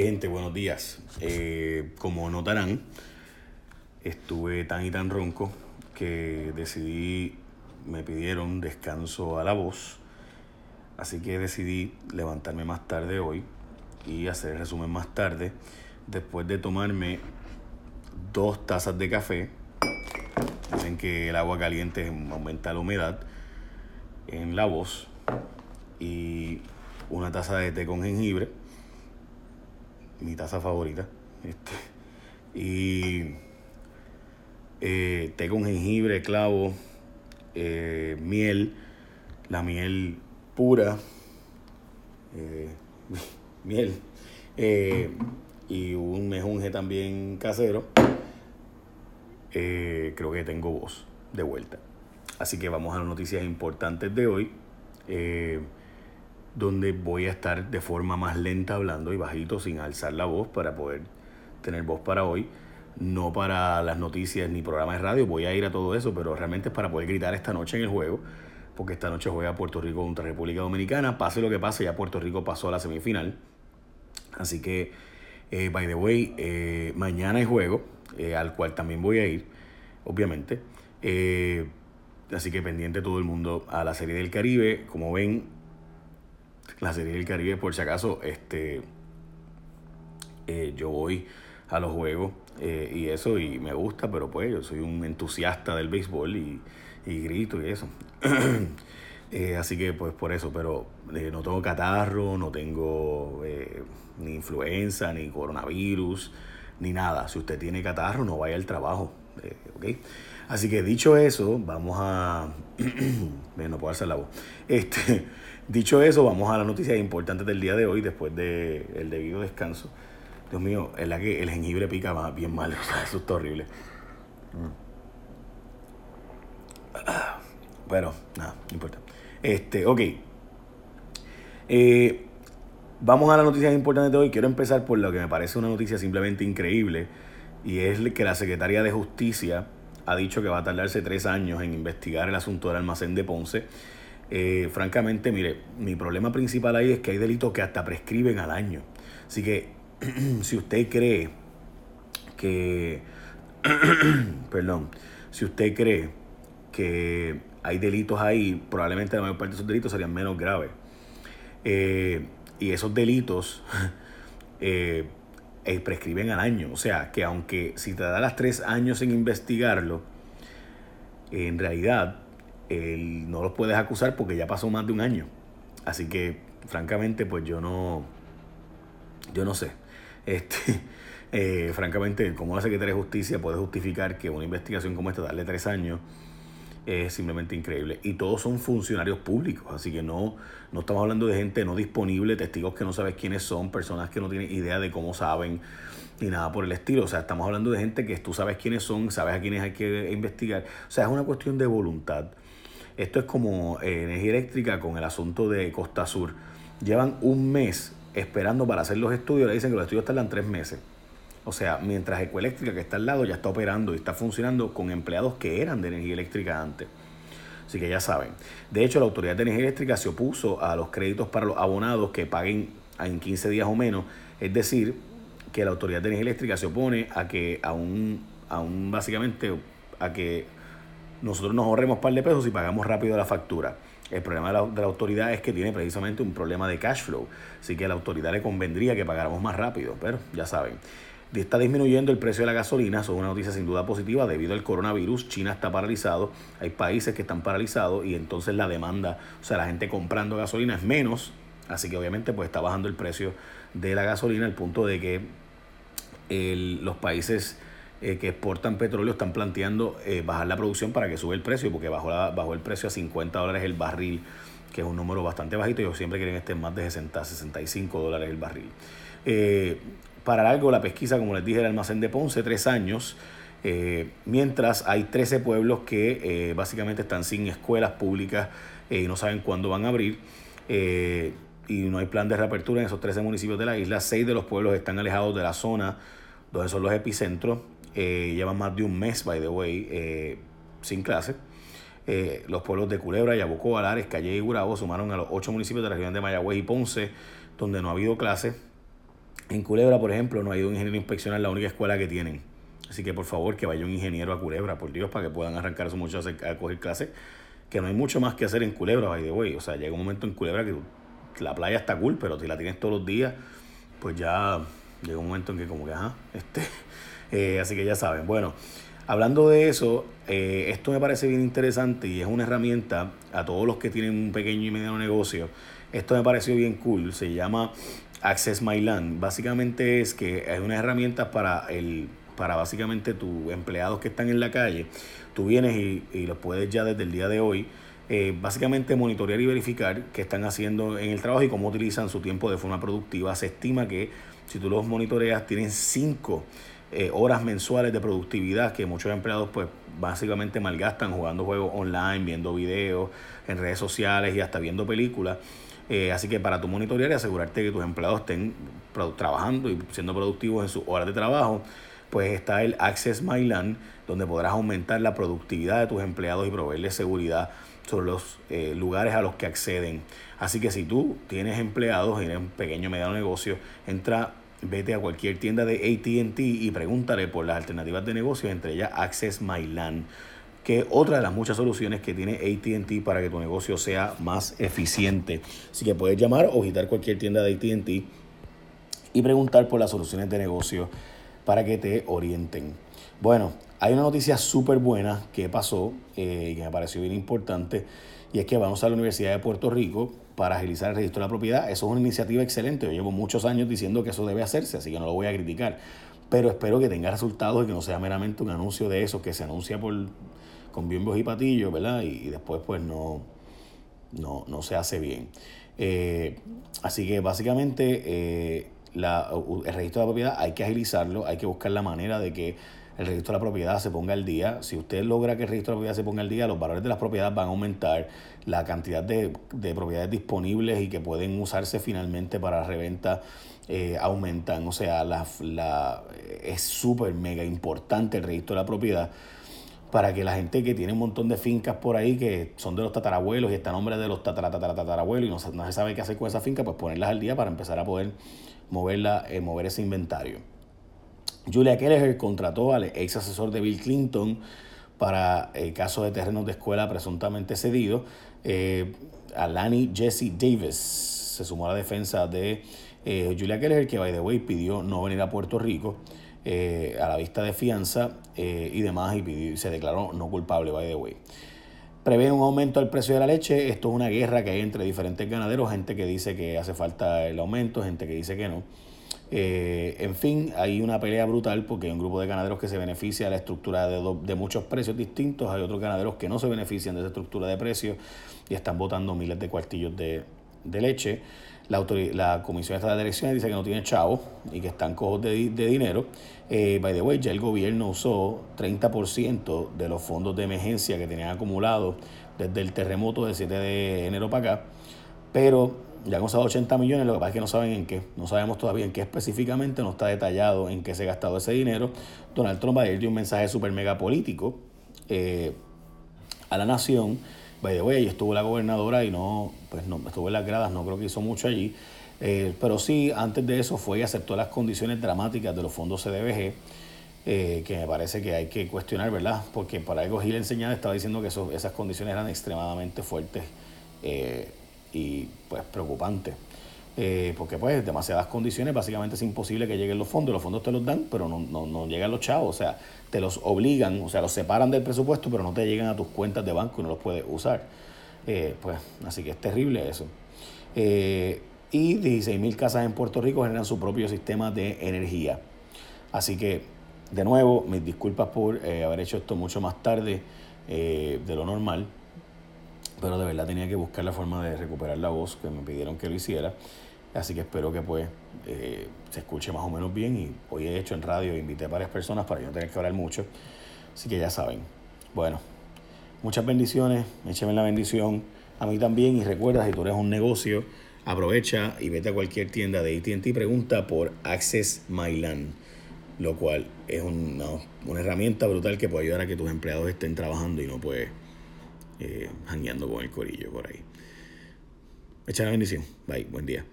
gente, buenos días. Eh, como notarán, estuve tan y tan ronco que decidí, me pidieron descanso a la voz, así que decidí levantarme más tarde hoy y hacer el resumen más tarde, después de tomarme dos tazas de café. Dicen que el agua caliente aumenta la humedad en la voz y una taza de té con jengibre, mi taza favorita. Este, y eh, té con jengibre, clavo, eh, miel, la miel pura, eh, miel, y un mejunje también casero. creo que tengo voz de vuelta. Así que vamos a las noticias importantes de hoy donde voy a estar de forma más lenta hablando y bajito sin alzar la voz para poder tener voz para hoy. No para las noticias ni programas de radio, voy a ir a todo eso, pero realmente es para poder gritar esta noche en el juego, porque esta noche juega Puerto Rico contra República Dominicana. Pase lo que pase, ya Puerto Rico pasó a la semifinal. Así que, eh, by the way, eh, mañana hay juego, eh, al cual también voy a ir, obviamente. así que pendiente todo el mundo a la Serie del Caribe. Como ven, la Serie del Caribe, por si acaso, este, eh, yo voy a los juegos eh, y eso, y me gusta, pero pues yo soy un entusiasta del béisbol y, grito y eso. Eh, así que pues por eso, pero no tengo catarro, no tengo ni influenza, ni coronavirus, ni nada. Si usted tiene catarro, no vaya al trabajo. ¿ok? Así que dicho eso, vamos a... no puedo hacer la voz. Este, Dicho eso, vamos a las noticias importantes del día de hoy, después del el debido descanso. Dios mío, es la que el jengibre pica bien mal, o sea, eso está horrible. Bueno, nada, no importa. Este, ok. Eh, vamos a las noticias importantes de hoy. Quiero empezar por lo que me parece una noticia simplemente increíble. Y es que la Secretaría de Justicia ha dicho que va a tardarse tres años en investigar el asunto del almacén de Ponce eh, francamente, mire, mi problema principal ahí es que hay delitos que hasta prescriben al año. Así que, si usted cree que, perdón, si usted cree que hay delitos ahí, probablemente la mayor parte de esos delitos serían menos graves. Eh, y esos delitos eh, prescriben al año. O sea, que aunque si te da las tres años en investigarlo, en realidad no los puedes acusar porque ya pasó más de un año. Así que, francamente, pues yo no, yo no sé. Este, eh, francamente, como la Secretaría de Justicia puede justificar que una investigación como esta, darle tres años, es simplemente increíble. Y todos son funcionarios públicos, así que no, no estamos hablando de gente no disponible, testigos que no sabes quiénes son, personas que no tienen idea de cómo saben, ni nada por el estilo. O sea, estamos hablando de gente que tú sabes quiénes son, sabes a quiénes hay que investigar. O sea, es una cuestión de voluntad. Esto es como eh, energía eléctrica con el asunto de Costa Sur. Llevan un mes esperando para hacer los estudios, le dicen que los estudios tardan tres meses. O sea, mientras Ecoeléctrica, que está al lado, ya está operando y está funcionando con empleados que eran de energía eléctrica antes. Así que ya saben. De hecho, la Autoridad de Energía Eléctrica se opuso a los créditos para los abonados que paguen en 15 días o menos. Es decir, que la Autoridad de Energía Eléctrica se opone a que aún, aún básicamente, a que nosotros nos ahorremos un par de pesos y pagamos rápido la factura. El problema de la, autoridad es que tiene precisamente un problema de cash flow, así que a la autoridad le convendría que pagáramos más rápido, pero ya saben. Está disminuyendo el precio de la gasolina, eso es una noticia sin duda positiva debido al coronavirus. China está paralizado, hay países que están paralizados y entonces la demanda, o sea, la gente comprando gasolina es menos, así que obviamente pues está bajando el precio de la gasolina al punto de que los países eh, que exportan petróleo están planteando eh, bajar la producción para que sube el precio, porque bajó, el precio a 50 dólares el barril, que es un número bastante bajito. Ellos siempre quieren estar más de 60, 65 dólares el barril. Eh, para algo, la pesquisa, como les dije, el almacén de Ponce, tres años. mientras hay 13 pueblos que básicamente están sin escuelas públicas y no saben cuándo van a abrir y no hay plan de reapertura en esos 13 municipios de la isla. Seis de los pueblos están alejados de la zona donde son los epicentros eh, llevan más de un mes, by the way, eh, sin clase. Eh, los pueblos de Culebra, Yabucoa, Alares, Calle y Gurabo sumaron a los ocho municipios de la región de Mayagüez y Ponce, donde no ha habido clase. En Culebra, por ejemplo, no ha ido un ingeniero a inspeccionar la única escuela que tienen. Así que por favor que vaya un ingeniero a Culebra, por Dios, para que puedan arrancar a sus muchachos a coger clases. Que no hay mucho más que hacer en Culebra, by the way. O sea, llega un momento en Culebra que la playa está cool, pero si la tienes todos los días, pues ya llega un momento en que como que, ajá, este, eh, así que ya saben. Bueno, hablando de eso, eh, esto me parece bien interesante y es una herramienta a todos los que tienen un pequeño y mediano negocio. Esto me pareció bien cool, se llama Access My Land. Básicamente es que hay una herramienta para el para básicamente tus empleados que están en la calle. Tú vienes y, y los puedes ya desde el día de hoy eh, básicamente monitorear y verificar qué están haciendo en el trabajo y cómo utilizan su tiempo de forma productiva. Se estima que si tú los monitoreas tienen 5 eh, horas mensuales de productividad que muchos empleados pues básicamente malgastan jugando juegos online, viendo videos en redes sociales y hasta viendo películas. Eh, así que para tu monitorear y asegurarte que tus empleados estén trabajando y siendo productivos en sus horas de trabajo, pues está el Access My Land, donde podrás aumentar la productividad de tus empleados y proveerles seguridad sobre los eh, lugares a los que acceden. Así que si tú tienes empleados en un pequeño o mediano negocio, entra, vete a cualquier tienda de ATT y pregúntale por las alternativas de negocio, entre ellas Access My que otra de las muchas soluciones que tiene ATT para que tu negocio sea más eficiente. Así que puedes llamar o visitar cualquier tienda de ATT y preguntar por las soluciones de negocio para que te orienten. Bueno, hay una noticia súper buena que pasó eh, y que me pareció bien importante y es que vamos a la Universidad de Puerto Rico para agilizar el registro de la propiedad. Eso es una iniciativa excelente. Yo llevo muchos años diciendo que eso debe hacerse, así que no lo voy a criticar. Pero espero que tenga resultados y que no sea meramente un anuncio de eso que se anuncia por, con bienvos y patillos, ¿verdad? Y, después pues no, no, no, se hace bien. Eh, así que básicamente eh, la, el registro de la propiedad hay que agilizarlo, hay que buscar la manera de que el registro de la propiedad se ponga al día. Si usted logra que el registro de la propiedad se ponga al día, los valores de las propiedades van a aumentar, la cantidad de, propiedades disponibles y que pueden usarse finalmente para reventa eh, aumentan. O sea, la, la es súper mega importante el registro de la propiedad para que la gente que tiene un montón de fincas por ahí que son de los tatarabuelos y están nombres de los tatarabuelos y no, no, se sabe qué hacer con esa finca, pues ponerlas al día para empezar a poder moverla, eh, mover ese inventario. Julia Kelleher contrató al ex asesor de Bill Clinton para el caso de terrenos de escuela presuntamente cedidos. Eh, a Lani Jesse Davis se sumó a la defensa de eh, Julia Kelleher, que, by the way, pidió no venir a Puerto Rico eh, a la vista de fianza y demás, y se declaró no culpable, by the way. Prevé un aumento al precio de la leche. Esto es una guerra que hay entre diferentes ganaderos, gente que dice que hace falta el aumento, gente que dice que no. Eh, en fin, hay una pelea brutal porque hay un grupo de ganaderos que se beneficia de la estructura de, muchos precios distintos, hay otros ganaderos que no se benefician de esa estructura de precios y están botando miles de cuartillos de, leche. La, la Comisión de Elecciones dice que no tiene chavos y que están cojos de, dinero. Eh, by the way, ya el gobierno usó 30% de los fondos de emergencia que tenían acumulados desde el terremoto del 7 de enero para acá, pero ya han usado 80 millones, lo que pasa es que no saben en qué, no sabemos todavía en qué específicamente, no está detallado en qué se ha gastado ese dinero. Donald Trump ayer dio un mensaje súper mega político eh, a la nación. By the estuvo la gobernadora y no, pues no, estuvo en las gradas, no creo que hizo mucho allí. Eh, pero sí, antes de eso fue y aceptó las condiciones dramáticas de los fondos CDBG, eh, que me parece que hay que cuestionar, ¿verdad? Porque para algo Gil enseñaba estaba diciendo que esas condiciones eran extremadamente fuertes y pues preocupante. Eh, porque pues demasiadas condiciones, básicamente es imposible que lleguen los fondos, los fondos te los dan, pero no, no, no, llegan los chavos, o sea, te los obligan, o sea, los separan del presupuesto, pero no te llegan a tus cuentas de banco y no los puedes usar. Eh, pues así que es terrible eso. Eh, y 16.000 casas en Puerto Rico generan su propio sistema de energía. Así que, de nuevo, mis disculpas por haber hecho esto mucho más tarde de lo normal pero de verdad tenía que buscar la forma de recuperar la voz que me pidieron que lo hiciera. Así que espero que pues eh, se escuche más o menos bien y hoy he hecho en radio, invité a varias personas para yo no tener que hablar mucho. Así que ya saben. Bueno, muchas bendiciones, écheme la bendición a mí también y recuerda, si tú eres un negocio, aprovecha y vete a cualquier tienda de AT&T y pregunta por Access MyLand, lo cual es una, una herramienta brutal que puede ayudar a que tus empleados estén trabajando y no puedes eh, con el corillo por ahí. Echa la bendición. Bye, buen día.